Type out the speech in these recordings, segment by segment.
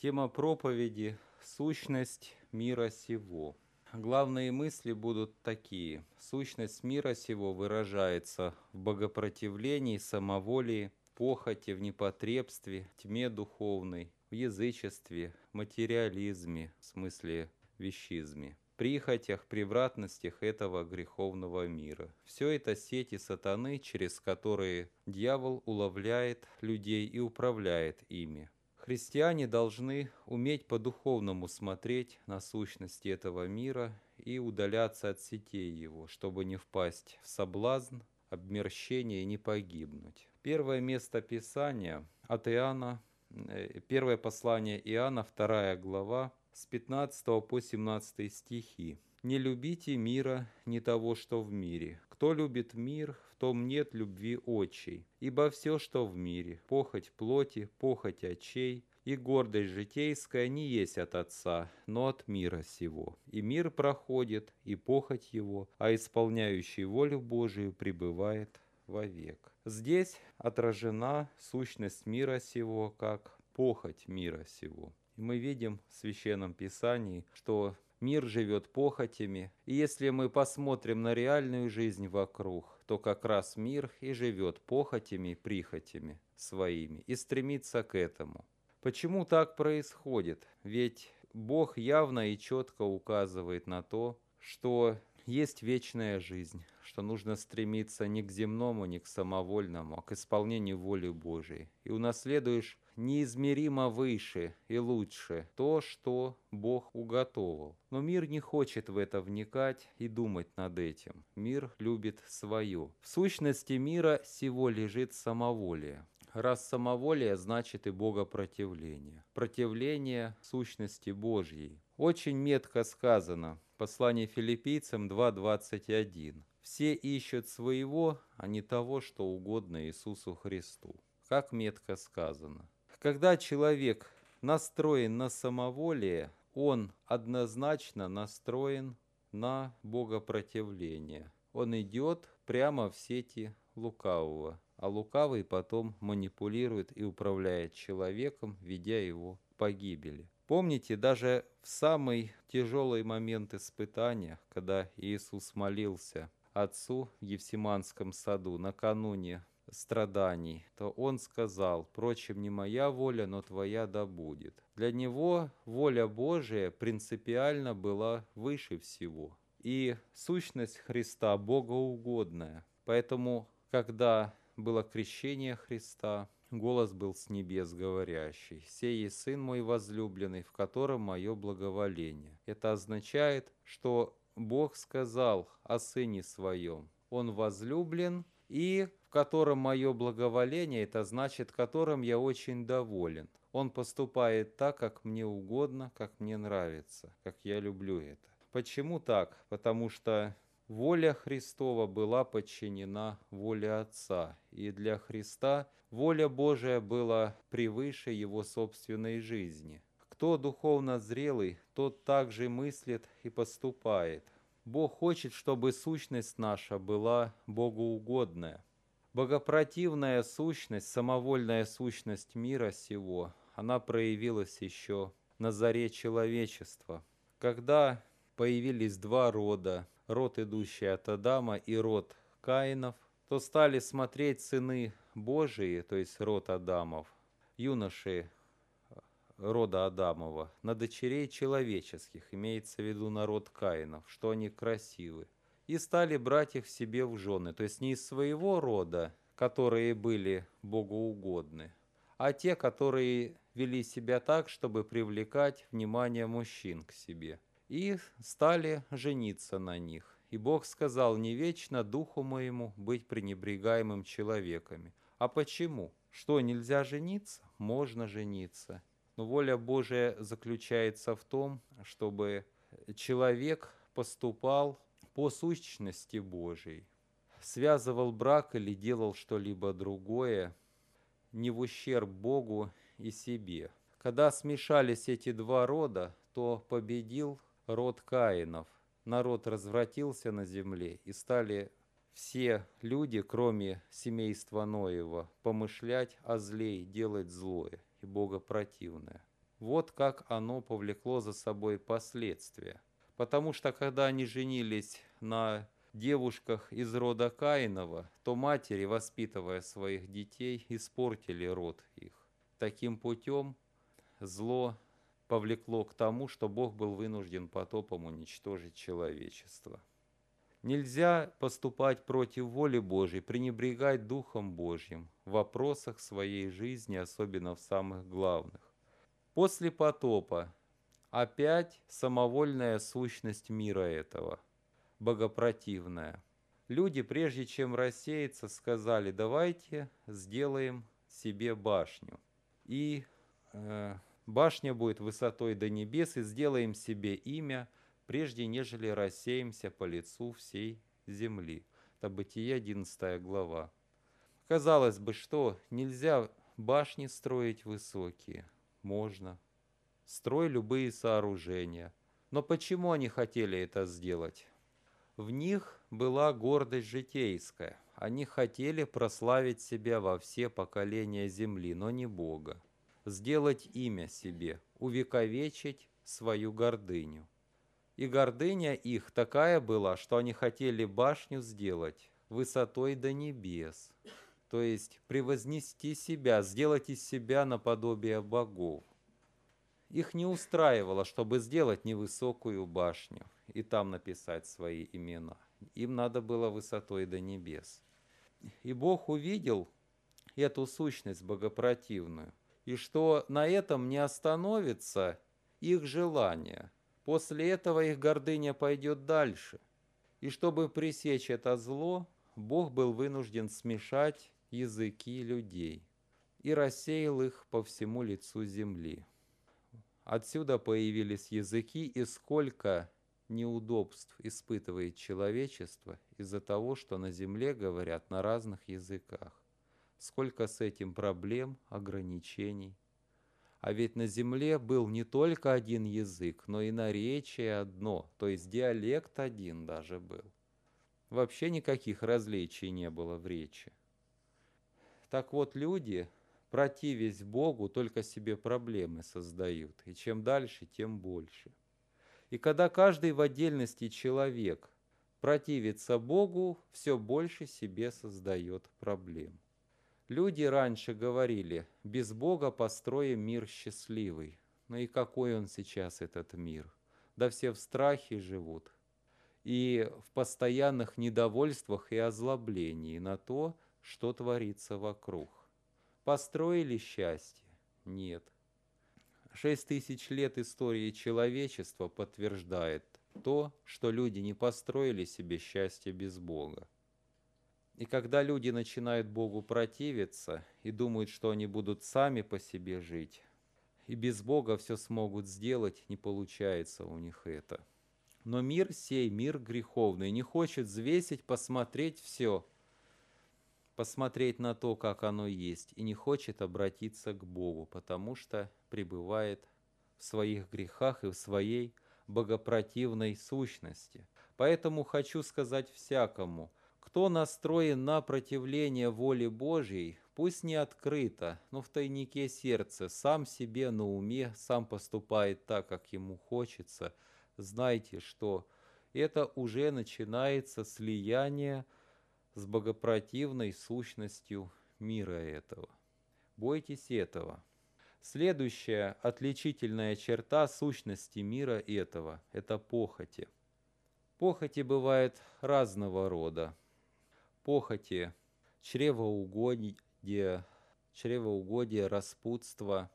Тема проповеди – сущность мира сего. Главные мысли будут такие. Сущность мира сего выражается в богопротивлении, самоволии, похоти, в непотребстве, тьме духовной, в язычестве, материализме, в смысле вещизме прихотях, превратностях этого греховного мира. Все это сети сатаны, через которые дьявол уловляет людей и управляет ими. Христиане должны уметь по-духовному смотреть на сущности этого мира и удаляться от сетей его, чтобы не впасть в соблазн, обмерщение и не погибнуть. Первое место Писания от Иоанна, э, первое послание Иоанна, вторая глава, с 15 по 17 стихи. «Не любите мира, не того, что в мире. Кто любит мир, том нет любви очей. Ибо все, что в мире, похоть плоти, похоть очей, и гордость житейская не есть от Отца, но от мира сего. И мир проходит, и похоть его, а исполняющий волю Божию пребывает вовек. Здесь отражена сущность мира сего, как похоть мира сего. И мы видим в Священном Писании, что мир живет похотями. И если мы посмотрим на реальную жизнь вокруг, то как раз мир и живет похотями, прихотями своими и стремится к этому. Почему так происходит? Ведь Бог явно и четко указывает на то, что есть вечная жизнь, что нужно стремиться не к земному, не к самовольному, а к исполнению воли Божией. И унаследуешь неизмеримо выше и лучше то, что Бог уготовил. Но мир не хочет в это вникать и думать над этим. Мир любит свое. В сущности мира всего лежит самоволие. Раз самоволие, значит и богопротивление. Противление сущности Божьей. Очень метко сказано. Послание филиппийцам 2.21. «Все ищут своего, а не того, что угодно Иисусу Христу». Как метко сказано. Когда человек настроен на самоволие, он однозначно настроен на богопротивление. Он идет прямо в сети лукавого, а лукавый потом манипулирует и управляет человеком, ведя его к погибели. Помните, даже в самый тяжелый момент испытания, когда Иисус молился Отцу в Евсиманском саду накануне страданий, то он сказал, «Впрочем, не моя воля, но твоя да будет». Для него воля Божия принципиально была выше всего. И сущность Христа богоугодная. Поэтому, когда было крещение Христа, голос был с небес говорящий, «Сей есть Сын мой возлюбленный, в котором мое благоволение». Это означает, что Бог сказал о Сыне Своем, Он возлюблен, и в котором мое благоволение, это значит, которым я очень доволен. Он поступает так, как мне угодно, как мне нравится, как я люблю это. Почему так? Потому что воля Христова была подчинена воле Отца, и для Христа воля Божия была превыше его собственной жизни. Кто духовно зрелый, тот также мыслит и поступает – Бог хочет, чтобы сущность наша была богоугодная. Богопротивная сущность, самовольная сущность мира сего, она проявилась еще на заре человечества, когда появились два рода, род, идущий от Адама, и род Каинов, то стали смотреть сыны Божии, то есть род Адамов, юноши рода Адамова, на дочерей человеческих, имеется в виду народ Каинов, что они красивы, и стали брать их себе в жены, то есть не из своего рода, которые были богоугодны, а те, которые вели себя так, чтобы привлекать внимание мужчин к себе, и стали жениться на них. И Бог сказал, не вечно духу моему быть пренебрегаемым человеками. А почему? Что, нельзя жениться? Можно жениться. Но воля Божия заключается в том, чтобы человек поступал по сущности Божией, связывал брак или делал что-либо другое не в ущерб Богу и себе. Когда смешались эти два рода, то победил род Каинов. Народ развратился на земле и стали все люди, кроме семейства Ноева, помышлять о зле и делать злое и богопротивное. вот как оно повлекло за собой последствия. Потому что когда они женились на девушках из рода Каинова, то матери, воспитывая своих детей, испортили род их. Таким путем зло повлекло к тому, что Бог был вынужден потопом уничтожить человечество. Нельзя поступать против воли Божьей, пренебрегать Духом Божьим в вопросах своей жизни, особенно в самых главных. После потопа опять самовольная сущность мира этого – богопротивная. Люди, прежде чем рассеяться, сказали, давайте сделаем себе башню. И э, башня будет высотой до небес, и сделаем себе имя, прежде нежели рассеемся по лицу всей земли. Это Бытие 11 глава. Казалось бы, что нельзя башни строить высокие. Можно. Строй любые сооружения. Но почему они хотели это сделать? В них была гордость житейская. Они хотели прославить себя во все поколения земли, но не Бога. Сделать имя себе, увековечить свою гордыню. И гордыня их такая была, что они хотели башню сделать высотой до небес, то есть превознести себя, сделать из себя наподобие богов. Их не устраивало, чтобы сделать невысокую башню и там написать свои имена. Им надо было высотой до небес. И Бог увидел эту сущность богопротивную, и что на этом не остановится их желание. После этого их гордыня пойдет дальше. И чтобы пресечь это зло, Бог был вынужден смешать языки людей и рассеял их по всему лицу земли. Отсюда появились языки, и сколько неудобств испытывает человечество из-за того, что на Земле говорят на разных языках. Сколько с этим проблем, ограничений. А ведь на Земле был не только один язык, но и наречие одно, то есть диалект один даже был. Вообще никаких различий не было в речи. Так вот, люди противясь Богу, только себе проблемы создают. И чем дальше, тем больше. И когда каждый в отдельности человек противится Богу, все больше себе создает проблем. Люди раньше говорили, без Бога построим мир счастливый. Ну и какой он сейчас, этот мир? Да все в страхе живут. И в постоянных недовольствах и озлоблении на то, что творится вокруг. Построили счастье? Нет. Шесть тысяч лет истории человечества подтверждает то, что люди не построили себе счастье без Бога. И когда люди начинают Богу противиться и думают, что они будут сами по себе жить, и без Бога все смогут сделать, не получается у них это. Но мир сей, мир греховный, не хочет взвесить, посмотреть все – посмотреть на то, как оно есть, и не хочет обратиться к Богу, потому что пребывает в своих грехах и в своей богопротивной сущности. Поэтому хочу сказать всякому, кто настроен на противление воле Божьей, пусть не открыто, но в тайнике сердца, сам себе на уме, сам поступает так, как ему хочется, знайте, что это уже начинается слияние с богопротивной сущностью мира этого. Бойтесь этого. Следующая отличительная черта сущности мира этого – это похоти. Похоти бывает разного рода. Похоти – чревоугодие, чревоугодие, распутство,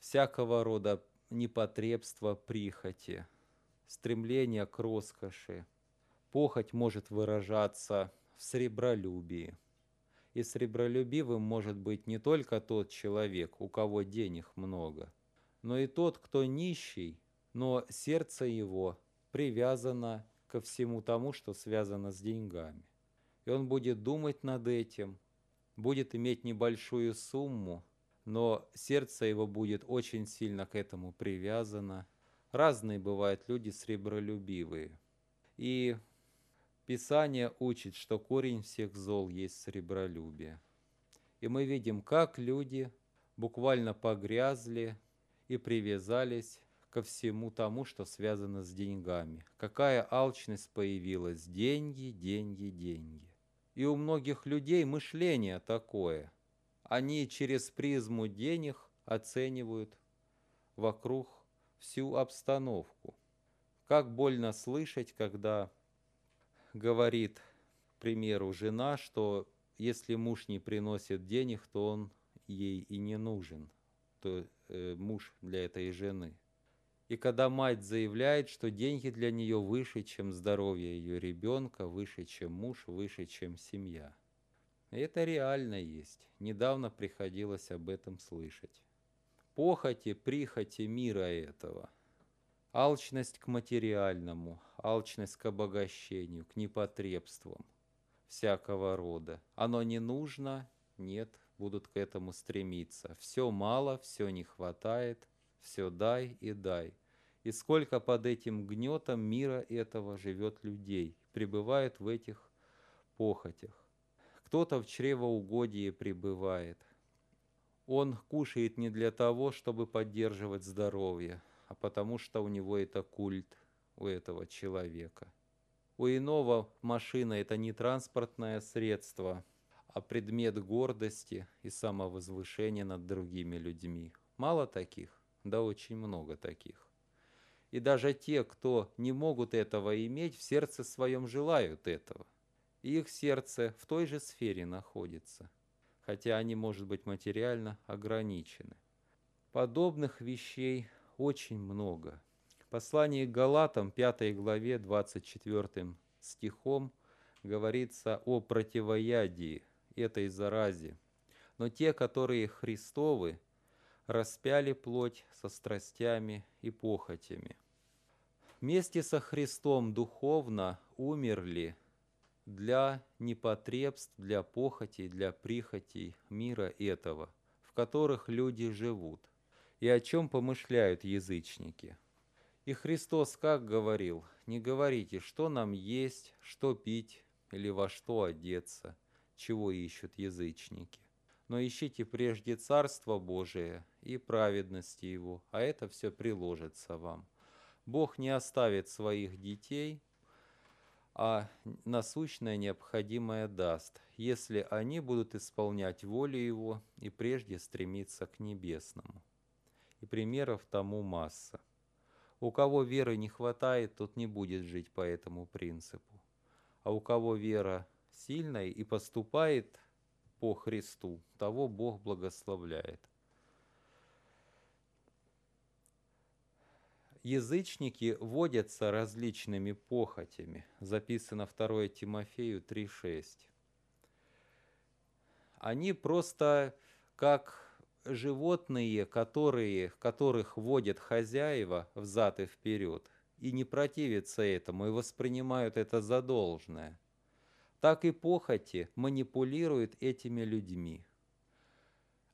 всякого рода непотребство, прихоти, стремление к роскоши. Похоть может выражаться в сребролюбии. И сребролюбивым может быть не только тот человек, у кого денег много, но и тот, кто нищий, но сердце его привязано ко всему тому, что связано с деньгами. И он будет думать над этим, будет иметь небольшую сумму, но сердце его будет очень сильно к этому привязано. Разные бывают люди сребролюбивые. И Писание учит, что корень всех зол есть сребролюбие. И мы видим, как люди буквально погрязли и привязались ко всему тому, что связано с деньгами. Какая алчность появилась? Деньги, деньги, деньги. И у многих людей мышление такое. Они через призму денег оценивают вокруг всю обстановку. Как больно слышать, когда говорит, к примеру, жена, что если муж не приносит денег, то он ей и не нужен, то э, муж для этой жены. И когда мать заявляет, что деньги для нее выше, чем здоровье ее ребенка, выше, чем муж, выше, чем семья. И это реально есть. Недавно приходилось об этом слышать. Похоти, прихоти мира этого. Алчность к материальному, алчность к обогащению, к непотребствам всякого рода. Оно не нужно, нет, будут к этому стремиться. Все мало, все не хватает, все дай и дай. И сколько под этим гнетом мира этого живет людей, пребывает в этих похотях. Кто-то в чревоугодии пребывает. Он кушает не для того, чтобы поддерживать здоровье, а потому что у него это культ у этого человека. У иного машина – это не транспортное средство, а предмет гордости и самовозвышения над другими людьми. Мало таких? Да очень много таких. И даже те, кто не могут этого иметь, в сердце своем желают этого. И их сердце в той же сфере находится, хотя они, может быть, материально ограничены. Подобных вещей очень много. В послании к Галатам, 5 главе, 24 стихом, говорится о противоядии этой заразе. Но те, которые Христовы, распяли плоть со страстями и похотями. Вместе со Христом духовно умерли для непотребств, для похотей, для прихотей мира этого, в которых люди живут, и о чем помышляют язычники. И Христос как говорил, не говорите, что нам есть, что пить или во что одеться, чего ищут язычники но ищите прежде Царство Божие и праведности Его, а это все приложится вам. Бог не оставит своих детей, а насущное необходимое даст, если они будут исполнять волю Его и прежде стремиться к небесному. И примеров тому масса. У кого веры не хватает, тот не будет жить по этому принципу. А у кого вера сильная и поступает по Христу, того Бог благословляет. Язычники водятся различными похотями. Записано 2 Тимофею 3.6. Они просто как животные, которые, которых водят хозяева взад и вперед, и не противятся этому, и воспринимают это за должное – так и похоти манипулируют этими людьми.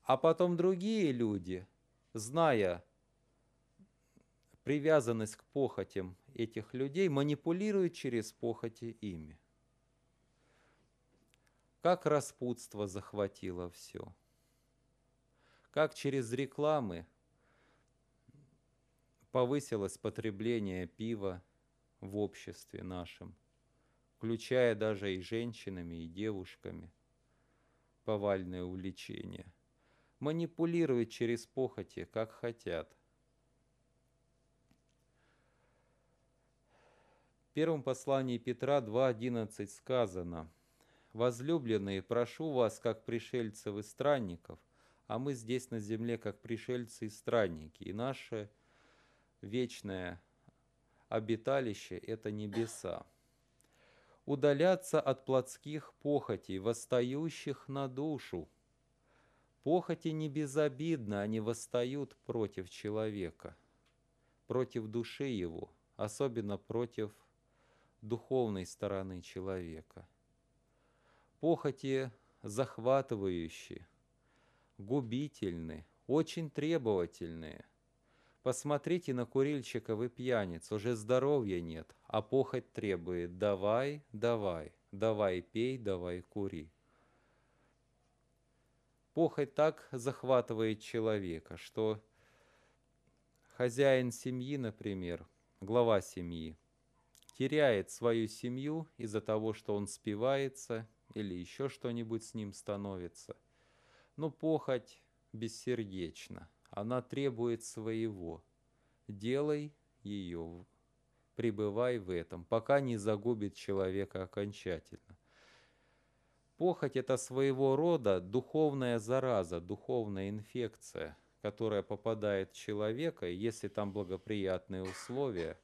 А потом другие люди, зная привязанность к похотям этих людей, манипулируют через похоти ими. Как распутство захватило все. Как через рекламы повысилось потребление пива в обществе нашем – включая даже и женщинами, и девушками, повальное увлечение, манипулируют через похоти, как хотят. В первом послании Петра 2.11 сказано, «Возлюбленные, прошу вас, как пришельцев и странников, а мы здесь на земле, как пришельцы и странники, и наше вечное обиталище – это небеса удаляться от плотских похотей, восстающих на душу. Похоти не безобидны, они восстают против человека, против души его, особенно против духовной стороны человека. Похоти захватывающие, губительны, очень требовательные – Посмотрите на курильщиков и пьяниц, уже здоровья нет, а похоть требует «давай, давай, давай пей, давай кури». Похоть так захватывает человека, что хозяин семьи, например, глава семьи, теряет свою семью из-за того, что он спивается или еще что-нибудь с ним становится. Но похоть бессердечна, она требует своего. Делай ее, пребывай в этом, пока не загубит человека окончательно. Похоть – это своего рода духовная зараза, духовная инфекция, которая попадает в человека, если там благоприятные условия,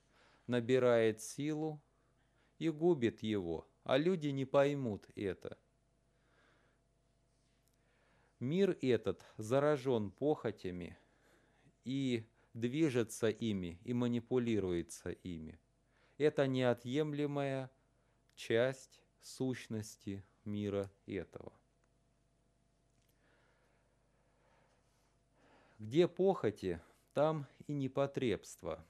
набирает силу и губит его, а люди не поймут это. Мир этот заражен похотями и движется ими и манипулируется ими. Это неотъемлемая часть сущности мира этого. Где похоти, там и непотребство.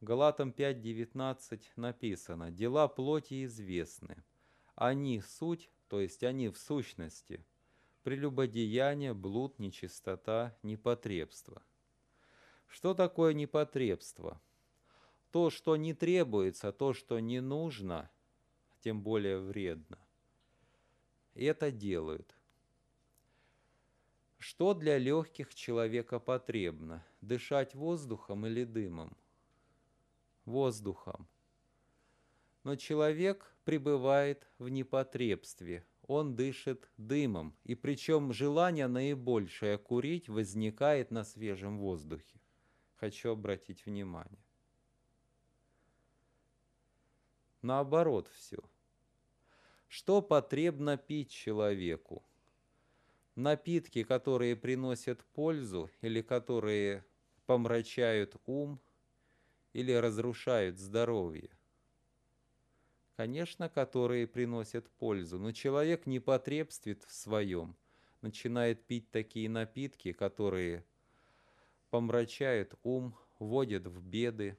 Галатам 5.19 написано, «Дела плоти известны. Они суть, то есть они в сущности, прелюбодеяние, блуд, нечистота, непотребство». Что такое непотребство? То, что не требуется, то, что не нужно, тем более вредно это делают. Что для легких человека потребно? Дышать воздухом или дымом? Воздухом. Но человек пребывает в непотребстве, он дышит дымом, и причем желание наибольшее курить возникает на свежем воздухе. Хочу обратить внимание. Наоборот все – что потребно пить человеку? Напитки, которые приносят пользу или которые помрачают ум или разрушают здоровье? Конечно, которые приносят пользу, но человек не потребствит в своем, начинает пить такие напитки, которые помрачают ум, вводят в беды.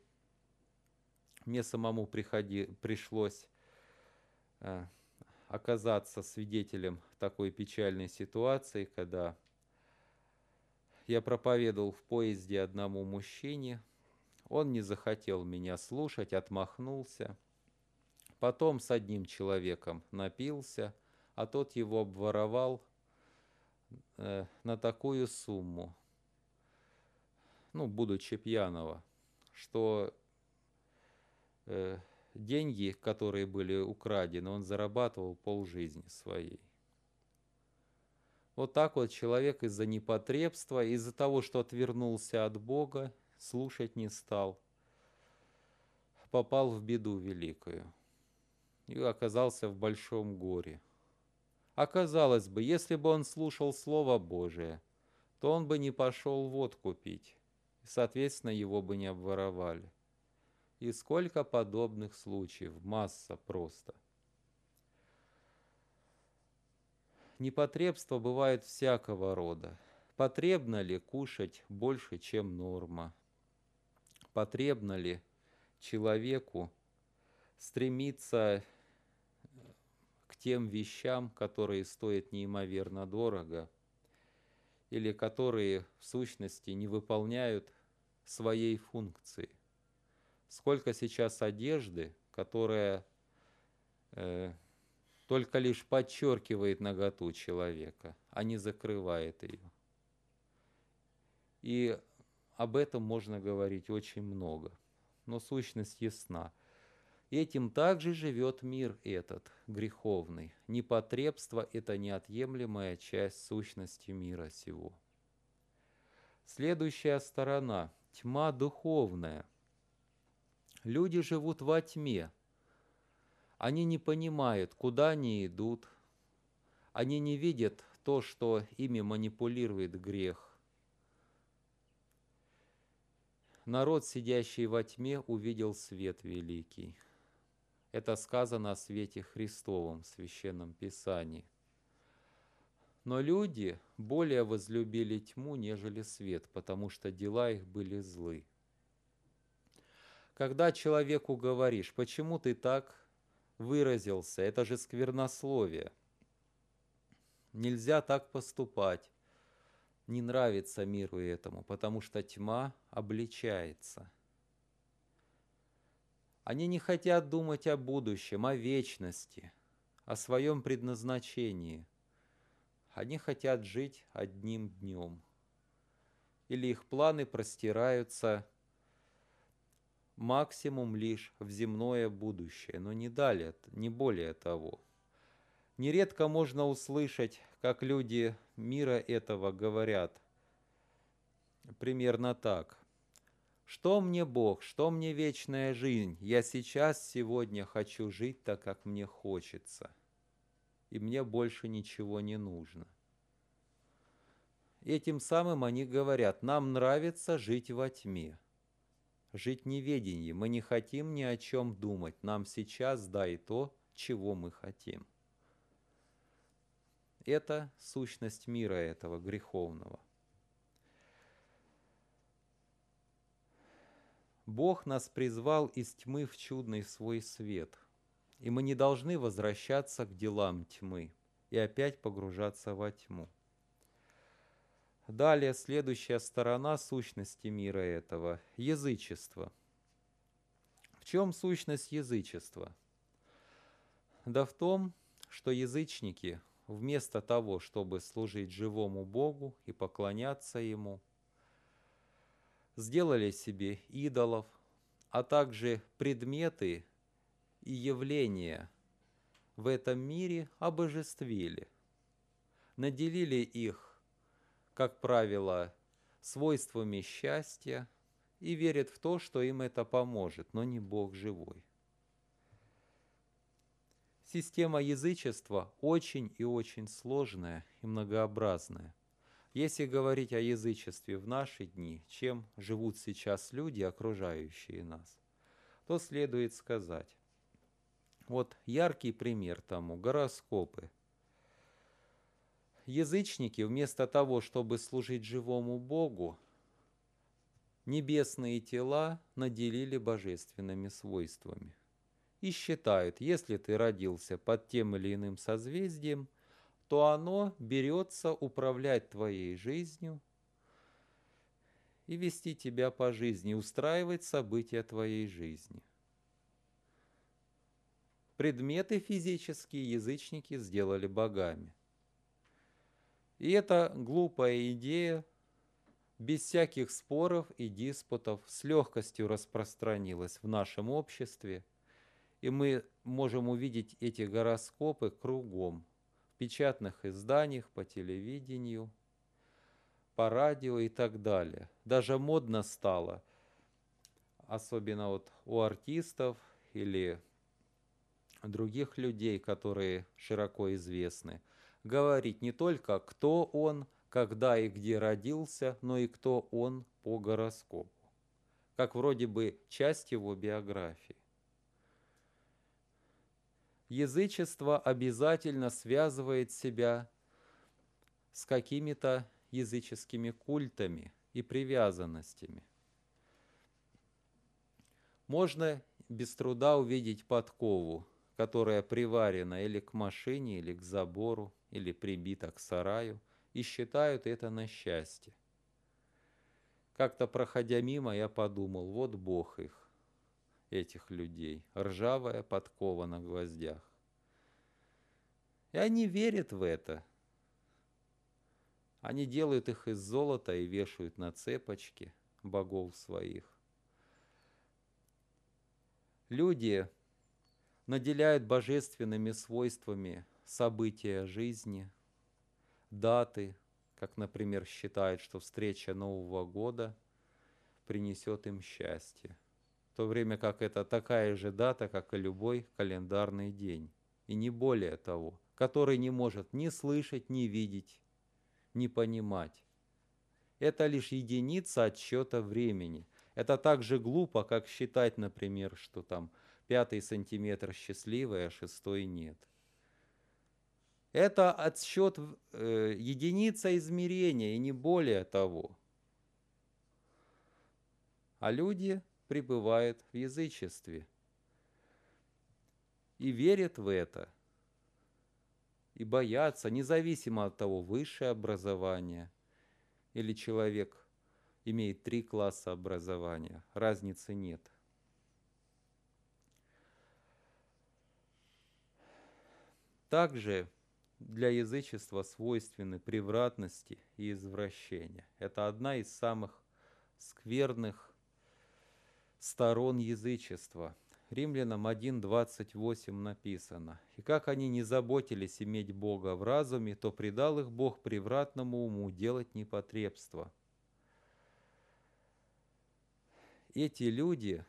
Мне самому приходи, пришлось э, оказаться свидетелем такой печальной ситуации, когда я проповедовал в поезде одному мужчине, он не захотел меня слушать, отмахнулся. Потом с одним человеком напился, а тот его обворовал э, на такую сумму, ну, будучи пьяного, что э, деньги, которые были украдены, он зарабатывал полжизни своей. Вот так вот человек из-за непотребства, из-за того, что отвернулся от Бога, слушать не стал, попал в беду великую и оказался в большом горе. Оказалось бы, если бы он слушал Слово Божие, то он бы не пошел водку пить, соответственно, его бы не обворовали. И сколько подобных случаев, масса просто. Непотребство бывает всякого рода. Потребно ли кушать больше, чем норма? Потребно ли человеку стремиться к тем вещам, которые стоят неимоверно дорого, или которые в сущности не выполняют своей функции? сколько сейчас одежды, которая э, только лишь подчеркивает наготу человека, а не закрывает ее. И об этом можно говорить очень много, но сущность ясна. Этим также живет мир этот, греховный. Непотребство – это неотъемлемая часть сущности мира сего. Следующая сторона – тьма духовная – Люди живут во тьме. Они не понимают, куда они идут. Они не видят то, что ими манипулирует грех. Народ, сидящий во тьме, увидел свет великий. Это сказано о свете Христовом в Священном Писании. Но люди более возлюбили тьму, нежели свет, потому что дела их были злы. Когда человеку говоришь, почему ты так выразился, это же сквернословие. Нельзя так поступать. не нравится миру этому, потому что тьма обличается. Они не хотят думать о будущем, о вечности, о своем предназначении. Они хотят жить одним днем. Или их планы простираются максимум лишь в земное будущее, но не далее, не более того. Нередко можно услышать, как люди мира этого говорят примерно так. Что мне Бог, что мне вечная жизнь? Я сейчас, сегодня хочу жить так, как мне хочется. И мне больше ничего не нужно. Этим самым они говорят, нам нравится жить во тьме, жить в неведении. Мы не хотим ни о чем думать. Нам сейчас дай то, чего мы хотим. Это сущность мира этого греховного. Бог нас призвал из тьмы в чудный свой свет, и мы не должны возвращаться к делам тьмы и опять погружаться во тьму. Далее следующая сторона сущности мира этого – язычество. В чем сущность язычества? Да в том, что язычники вместо того, чтобы служить живому Богу и поклоняться Ему, сделали себе идолов, а также предметы и явления в этом мире обожествили, наделили их, как правило, свойствами счастья и верят в то, что им это поможет, но не Бог живой. Система язычества очень и очень сложная и многообразная. Если говорить о язычестве в наши дни, чем живут сейчас люди, окружающие нас, то следует сказать. Вот яркий пример тому – гороскопы. Язычники вместо того, чтобы служить живому Богу, небесные тела наделили божественными свойствами и считают, если ты родился под тем или иным созвездием, то оно берется управлять твоей жизнью и вести тебя по жизни, устраивать события твоей жизни. Предметы физические язычники сделали богами. И эта глупая идея без всяких споров и диспутов с легкостью распространилась в нашем обществе – и мы можем увидеть эти гороскопы кругом, печатных изданиях, по телевидению, по радио и так далее. Даже модно стало, особенно вот у артистов или других людей, которые широко известны, говорить не только, кто он, когда и где родился, но и кто он по гороскопу, как вроде бы часть его биографии язычество обязательно связывает себя с какими-то языческими культами и привязанностями. Можно без труда увидеть подкову, которая приварена или к машине, или к забору, или прибита к сараю, и считают это на счастье. Как-то проходя мимо, я подумал, вот Бог их этих людей, ржавая подкова на гвоздях. И они верят в это. Они делают их из золота и вешают на цепочки богов своих. Люди наделяют божественными свойствами события жизни, даты, как, например, считают, что встреча Нового года принесет им счастье то время как это такая же дата, как и любой календарный день, и не более того, который не может ни слышать, ни видеть, ни понимать. Это лишь единица отсчета времени. Это так же глупо, как считать, например, что там пятый сантиметр счастливый, а шестой нет. Это отсчет э, единица измерения и не более того. А люди пребывают в язычестве и верят в это, и боятся, независимо от того, высшее образование или человек имеет три класса образования. Разницы нет. Также для язычества свойственны превратности и извращения. Это одна из самых скверных сторон язычества. Римлянам 1.28 написано. «И как они не заботились иметь Бога в разуме, то предал их Бог превратному уму делать непотребство». Эти люди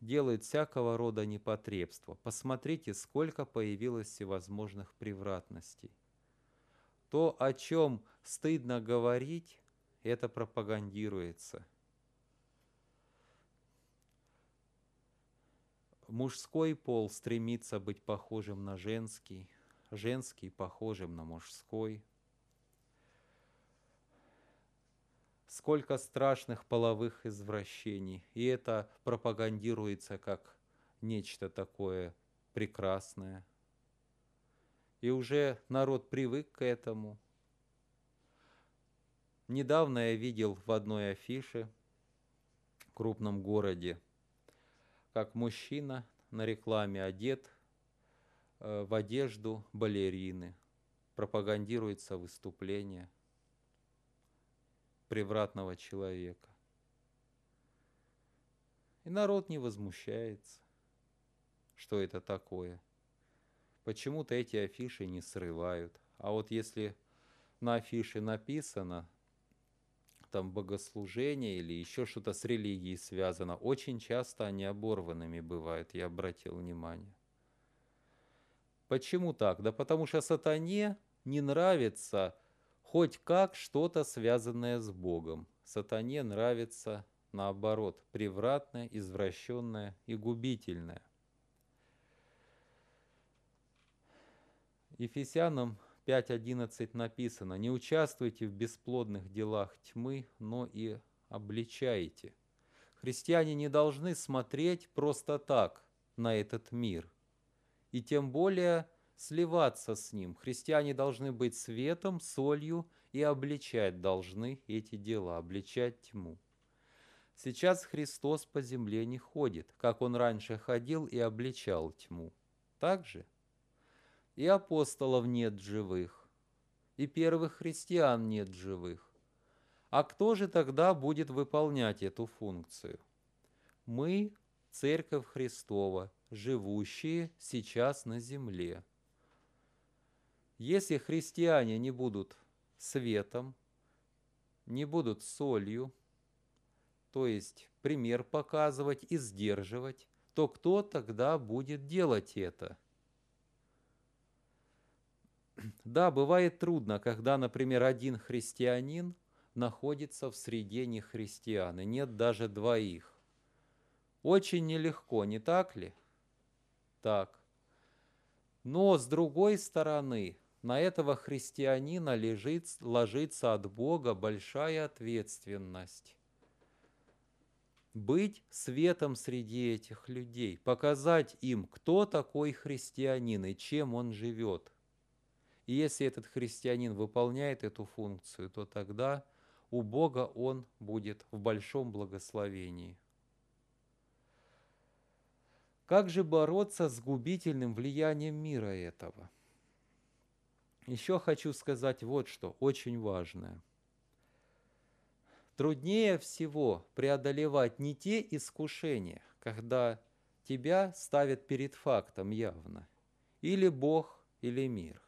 делают всякого рода непотребства. Посмотрите, сколько появилось всевозможных превратностей. То, о чем стыдно говорить, это пропагандируется. Мужской пол стремится быть похожим на женский, женский похожим на мужской. сколько страшных половых извращений. И это пропагандируется как нечто такое прекрасное. И уже народ привык к этому. Недавно я видел в одной афише в крупном городе, как мужчина на рекламе одет э, в одежду балерины. Пропагандируется выступление – превратного человека. И народ не возмущается, что это такое. Почему-то эти афиши не срывают. А вот если на афише написано, там богослужение или еще что-то с религией связано, очень часто они оборванными бывают, я обратил внимание. Почему так? Да потому что сатане не нравится хоть как что-то связанное с Богом. Сатане нравится наоборот, превратное, извращенное и губительное. Ефесянам 5.11 написано, «Не участвуйте в бесплодных делах тьмы, но и обличайте». Христиане не должны смотреть просто так на этот мир, и тем более – сливаться с Ним. Христиане должны быть светом, солью и обличать должны эти дела, обличать тьму. Сейчас Христос по земле не ходит, как Он раньше ходил и обличал тьму. Так же? И апостолов нет живых, и первых христиан нет живых. А кто же тогда будет выполнять эту функцию? Мы, Церковь Христова, живущие сейчас на земле – если христиане не будут светом, не будут солью, то есть пример показывать и сдерживать, то кто тогда будет делать это? Да, бывает трудно, когда, например, один христианин находится в среде нехристиан, и нет даже двоих. Очень нелегко, не так ли? Так. Но с другой стороны, на этого христианина лежит, ложится от Бога большая ответственность. Быть светом среди этих людей, показать им, кто такой христианин и чем он живет. И если этот христианин выполняет эту функцию, то тогда у Бога он будет в большом благословении. Как же бороться с губительным влиянием мира этого – еще хочу сказать вот что, очень важное. Труднее всего преодолевать не те искушения, когда тебя ставят перед фактом явно, или Бог, или мир,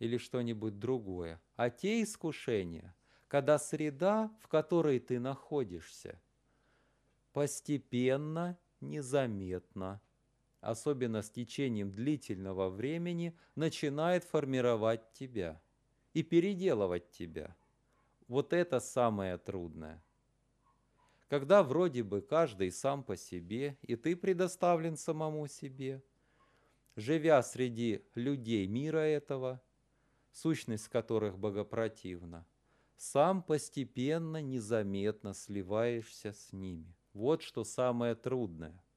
или что-нибудь другое, а те искушения, когда среда, в которой ты находишься, постепенно, незаметно особенно с течением длительного времени, начинает формировать тебя и переделывать тебя. Вот это самое трудное. Когда вроде бы каждый сам по себе, и ты предоставлен самому себе, живя среди людей мира этого, сущность которых богопротивна, сам постепенно, незаметно сливаешься с ними. Вот что самое трудное –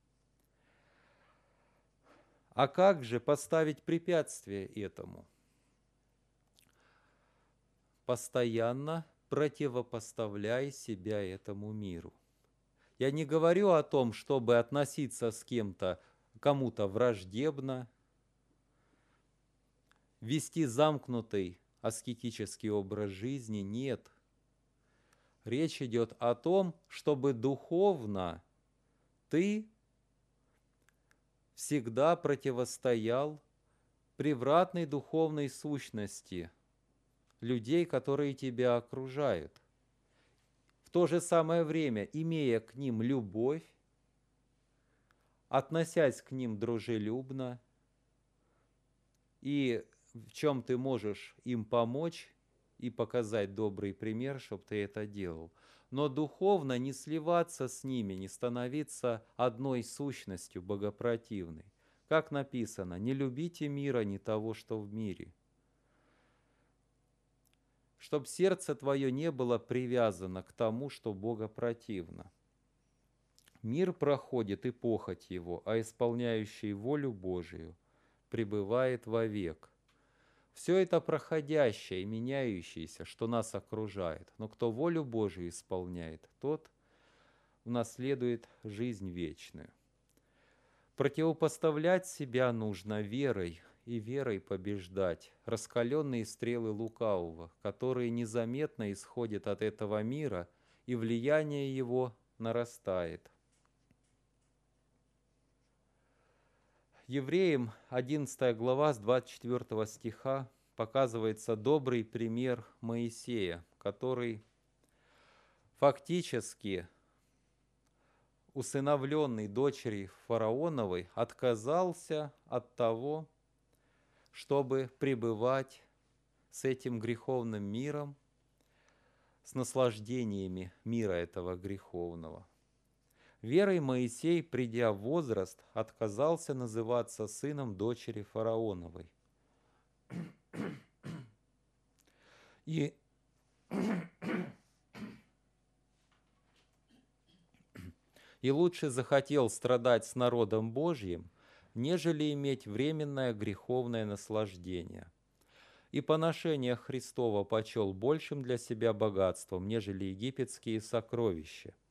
а как же поставить препятствие этому? постоянно противопоставляй себя этому миру. Я не говорю о том, чтобы относиться с кем-то, кому-то враждебно, вести замкнутый аскетический образ жизни. Нет. Речь идет о том, чтобы духовно ты всегда противостоял превратной духовной сущности людей, которые тебя окружают. В то же самое время, имея к ним любовь, относясь к ним дружелюбно, и в чем ты можешь им помочь и показать добрый пример, чтобы ты это делал. Но духовно не сливаться с ними, не становиться одной сущностью богопротивной. Как написано, не любите мира, не того, что в мире. Чтоб сердце твое не было привязано к тому, что Бога противно. Мир проходит и похоть его, а исполняющий волю Божию пребывает вовек. Все это проходящее и меняющееся, что нас окружает. Но кто волю Божию исполняет, тот унаследует жизнь вечную. Противопоставлять себя нужно верой, и верой побеждать раскаленные стрелы лукавого, которые незаметно исходят от этого мира, и влияние его нарастает. Евреям 11 глава с 24 стиха показывается добрый пример Моисея, который фактически усыновленный дочери фараоновой отказался от того, чтобы пребывать с этим греховным миром, с наслаждениями мира этого греховного. Верой Моисей, придя в возраст, отказался называться сыном дочери фараоновой. И и лучше захотел страдать с народом Божьим, нежели иметь временное греховное наслаждение. И поношение Христова почел большим для себя богатством, нежели египетские сокровища –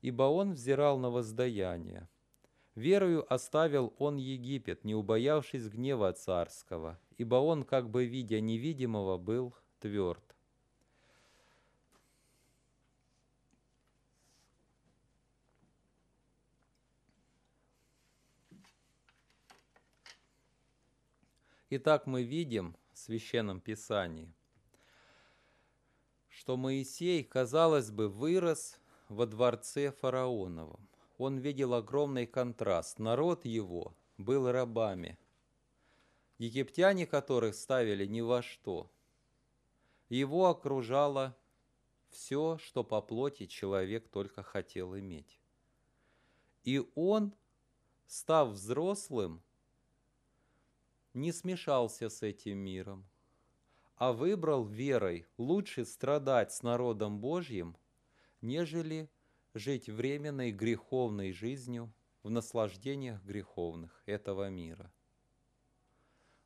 ибо он взирал на воздаяние. Верою оставил он Египет, не убоявшись гнева царского, ибо он, как бы видя невидимого, был тверд. Итак, мы видим в Священном Писании, что Моисей, казалось бы, вырос во дворце фараоновом. Он видел огромный контраст. Народ его был рабами, египтяне которых ставили ни во что. Его окружало все, что по плоти человек только хотел иметь. И он, став взрослым, не смешался с этим миром, а выбрал верой лучше страдать с народом Божьим – нежели жить временной греховной жизнью в наслаждениях греховных этого мира.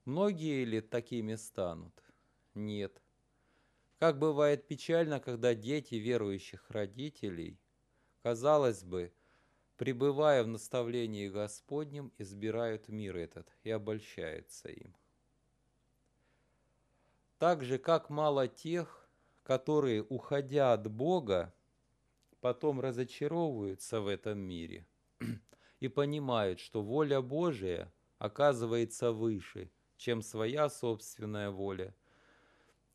Многие ли такими станут? Нет. Как бывает печально, когда дети верующих родителей, казалось бы, пребывая в наставлении Господнем, избирают мир этот и обольщаются им. Так же, как мало тех, которые, уходя от Бога, потом разочаровываются в этом мире и понимают, что воля Божия оказывается выше, чем своя собственная воля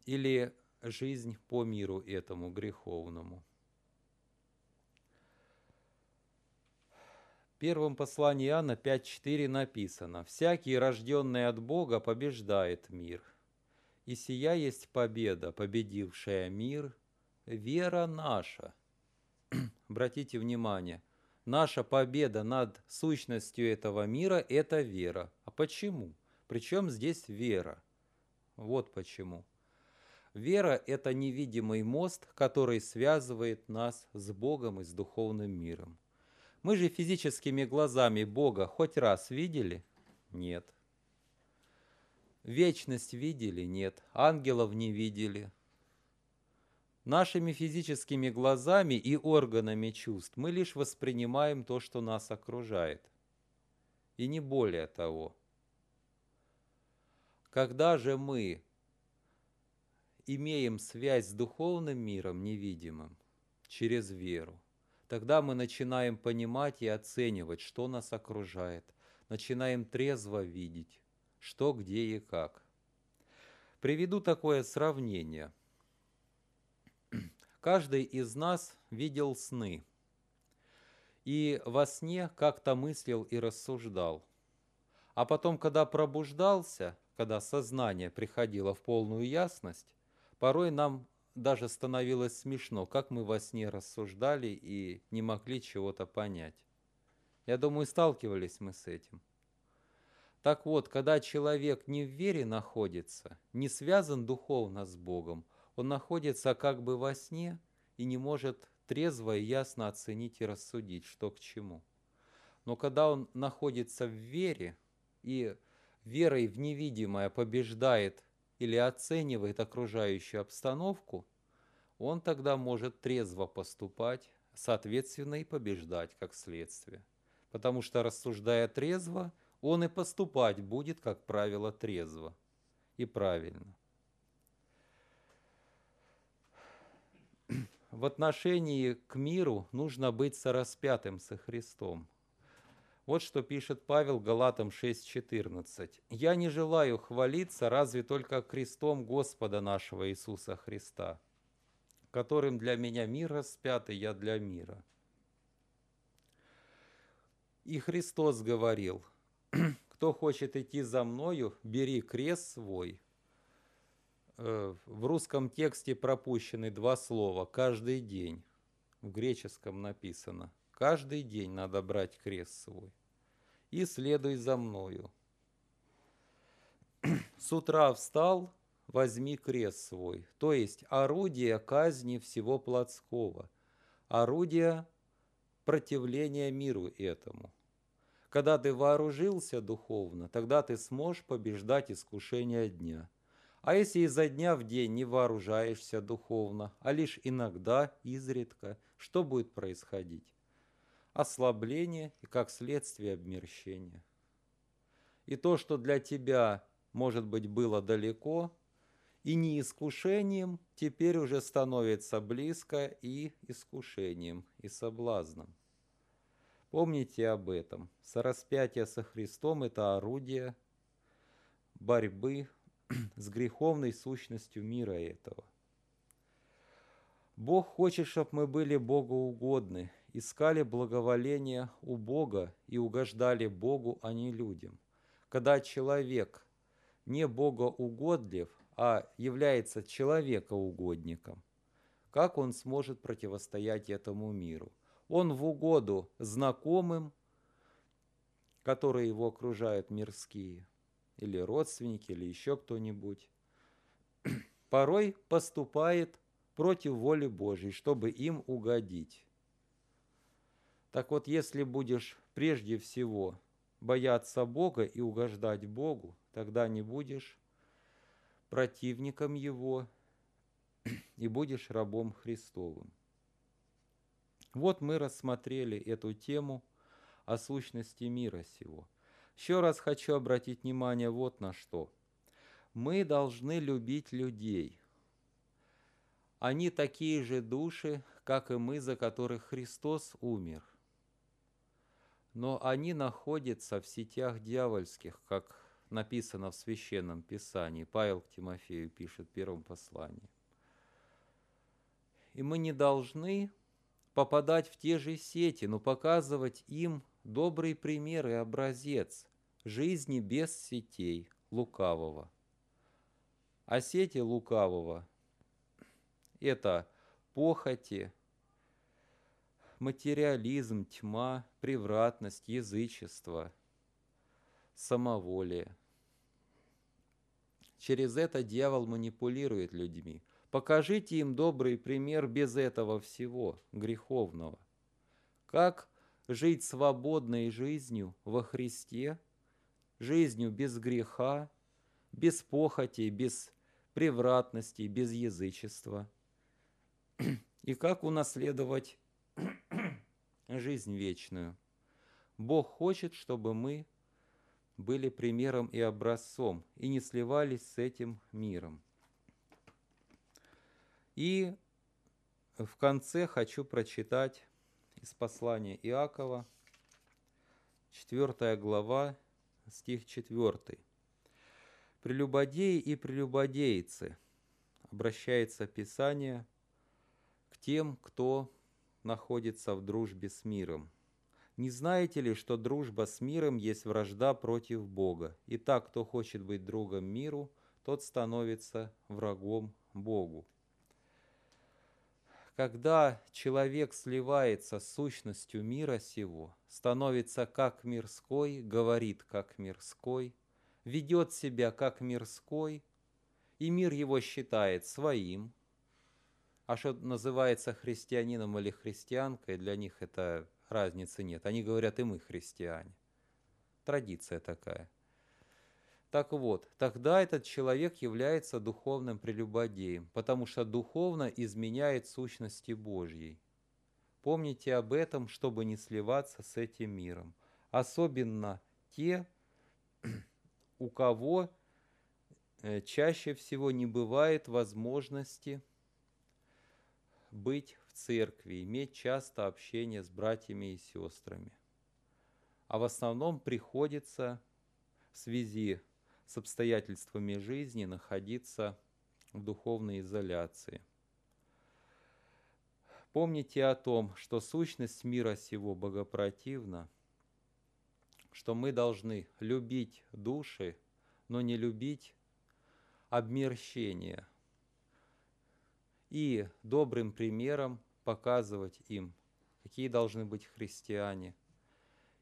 или жизнь по миру этому греховному. В первом послании Иоанна 5.4 написано «Всякий, рожденный от Бога, побеждает мир, и сия есть победа, победившая мир, вера наша». Обратите внимание, наша победа над сущностью этого мира – это вера. А почему? Причем здесь вера? Вот почему. Вера – это невидимый мост, который связывает нас с Богом и с духовным миром. Мы же физическими глазами Бога хоть раз видели? Нет. Вечность видели? Нет. Ангелов не видели? Нашими физическими глазами и органами чувств мы лишь воспринимаем то, что нас окружает. И не более того. Когда же мы имеем связь с духовным миром невидимым через веру, тогда мы начинаем понимать и оценивать, что нас окружает, начинаем трезво видеть, что, где и как. Приведу такое сравнение. Каждый из нас видел сны. И во сне как-то мыслил и рассуждал. А потом, когда пробуждался, когда сознание приходило в полную ясность, порой нам даже становилось смешно, как мы во сне рассуждали и не могли чего-то понять. Я думаю, сталкивались мы с этим. Так вот, когда человек не в вере находится, не связан духовно с Богом, он находится как бы во сне и не может трезво и ясно оценить и рассудить, что к чему. Но когда он находится в вере, и верой в невидимое побеждает или оценивает окружающую обстановку, он тогда может трезво поступать, соответственно и побеждать как следствие. Потому что рассуждая трезво, он и поступать будет, как правило, трезво и правильно. В отношении к миру нужно быть сораспятым со Христом. Вот что пишет Павел Галатам 6.14. «Я не желаю хвалиться разве только крестом Господа нашего Иисуса Христа, которым для меня мир распят, и я для мира». И Христос говорил, «Кто хочет идти за мною, бери крест свой». Э, в русском тексте пропущены два слова «каждый день». В греческом написано «каждый день надо брать крест свой» и следуй за мною. С утра встал, возьми крест свой, то есть орудие казни всего плотского, орудие противления миру этому. Когда ты вооружился духовно, тогда ты сможешь побеждать искушения дня. А если изо дня в день не вооружаешься духовно, а лишь иногда, изредка, что будет происходить? ослабление и, как следствие, обмерщение. И то, что для тебя, может быть, было далеко и не искушением, теперь уже становится близко и искушением, и соблазном. Помните об этом. Сораспятие со Христом – это орудие борьбы с греховной сущностью мира этого. Бог хочет, чтобы мы были Богу угодны искали благоволения у Бога и угождали Богу, а не людям. Когда человек не богоугодлив, а является человекоугодником, как он сможет противостоять этому миру? Он в угоду знакомым, которые его окружают мирские, или родственники, или еще кто-нибудь, порой поступает против воли Божьей, чтобы им угодить. Так вот, если будешь прежде всего бояться Бога и угождать Богу, тогда не будешь противником Его и будешь рабом Христовым. Вот мы рассмотрели эту тему о сущности мира сего. Еще раз хочу обратить внимание вот на что. Мы должны любить людей. Они такие же души, как и мы, за которых Христос умер – но они находятся в сетях дьявольских, как написано в Священном Писании. Павел к Тимофею пишет в первом послании. И мы не должны попадать в те же сети, но показывать им добрый пример и образец жизни без сетей лукавого. А сети лукавого – это похоти, материализм, тьма, превратность, язычество, самоволие. Через это дьявол манипулирует людьми. Покажите им добрый пример без этого всего греховного. Как жить свободной жизнью во Христе, жизнью без греха, без похоти, без превратности, без язычества. И как унаследовать жизнь вечную? Бог хочет, чтобы мы были примером и образцом и не сливались с этим миром. И в конце хочу прочитать из послания Иакова, 4 глава, стих 4. «Прелюбодеи и прелюбодейцы» обращается Писание к тем, кто находится в дружбе с миром. «Не знаете ли, что дружба с миром есть вражда против Бога? И так, кто хочет быть другом миру, тот становится врагом Богу» когда человек сливается с сущностью мира сего, становится как мирской, говорит как мирской, ведет себя как мирской, и мир его считает своим, а что называется христианином или христианкой, для них это разницы нет. Они говорят, и мы христиане. Традиция такая – так вот, тогда этот человек является духовным прелюбодеем, потому что духовно изменяет сущности Божьей. Помните об этом, чтобы не сливаться с этим миром. Особенно те, у кого э, чаще всего не бывает возможности быть в церкви, иметь часто общение с братьями и сестрами. А в основном приходится в связи с обстоятельствами жизни находиться в духовной изоляции. Помните о том, что сущность мира сего богопротивна, что мы должны любить души, но не любить обмерщение и добрым примером показывать им, какие должны быть христиане,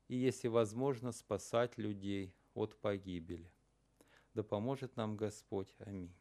и, если возможно, спасать людей от погибели. Да поможет нам Господь. Аминь.